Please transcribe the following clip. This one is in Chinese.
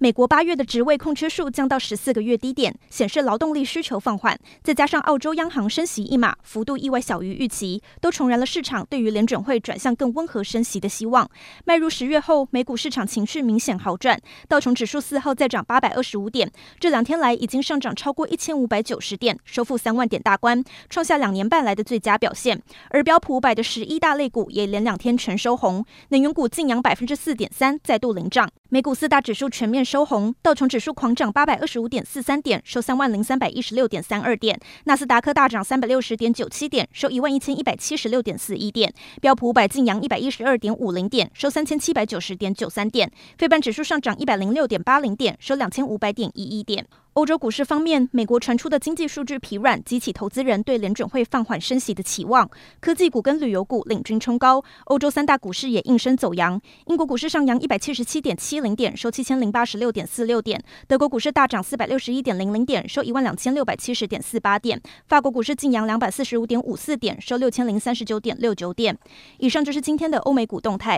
美国八月的职位空缺数降到十四个月低点，显示劳动力需求放缓。再加上澳洲央行升息一码，幅度意外小于预期，都重燃了市场对于联准会转向更温和升息的希望。迈入十月后，美股市场情绪明显好转，道琼指数四号再涨八百二十五点，这两天来已经上涨超过一千五百九十点，收复三万点大关，创下两年半来的最佳表现。而标普五百的十一大类股也连两天全收红，能源股净扬百分之四点三，再度领涨。美股四大指数全面收红，道琼指数狂涨八百二十五点四三点，收三万零三百一十六点三二点；纳斯达克大涨三百六十点九七点，收一万一千一百七十六点四一点；标普五百净扬一百一十二点五零点，收三千七百九十点九三点；非半指数上涨一百零六点八零点，收两千五百点一一点。欧洲股市方面，美国传出的经济数据疲软，激起投资人对联准会放缓升息的期望。科技股跟旅游股领军冲高，欧洲三大股市也应声走扬。英国股市上扬一百七十七点七零点，收七千零八十六点四六点；德国股市大涨四百六十一点零零点，收一万两千六百七十点四八点；法国股市劲扬两百四十五点五四点，收六千零三十九点六九点。以上就是今天的欧美股动态。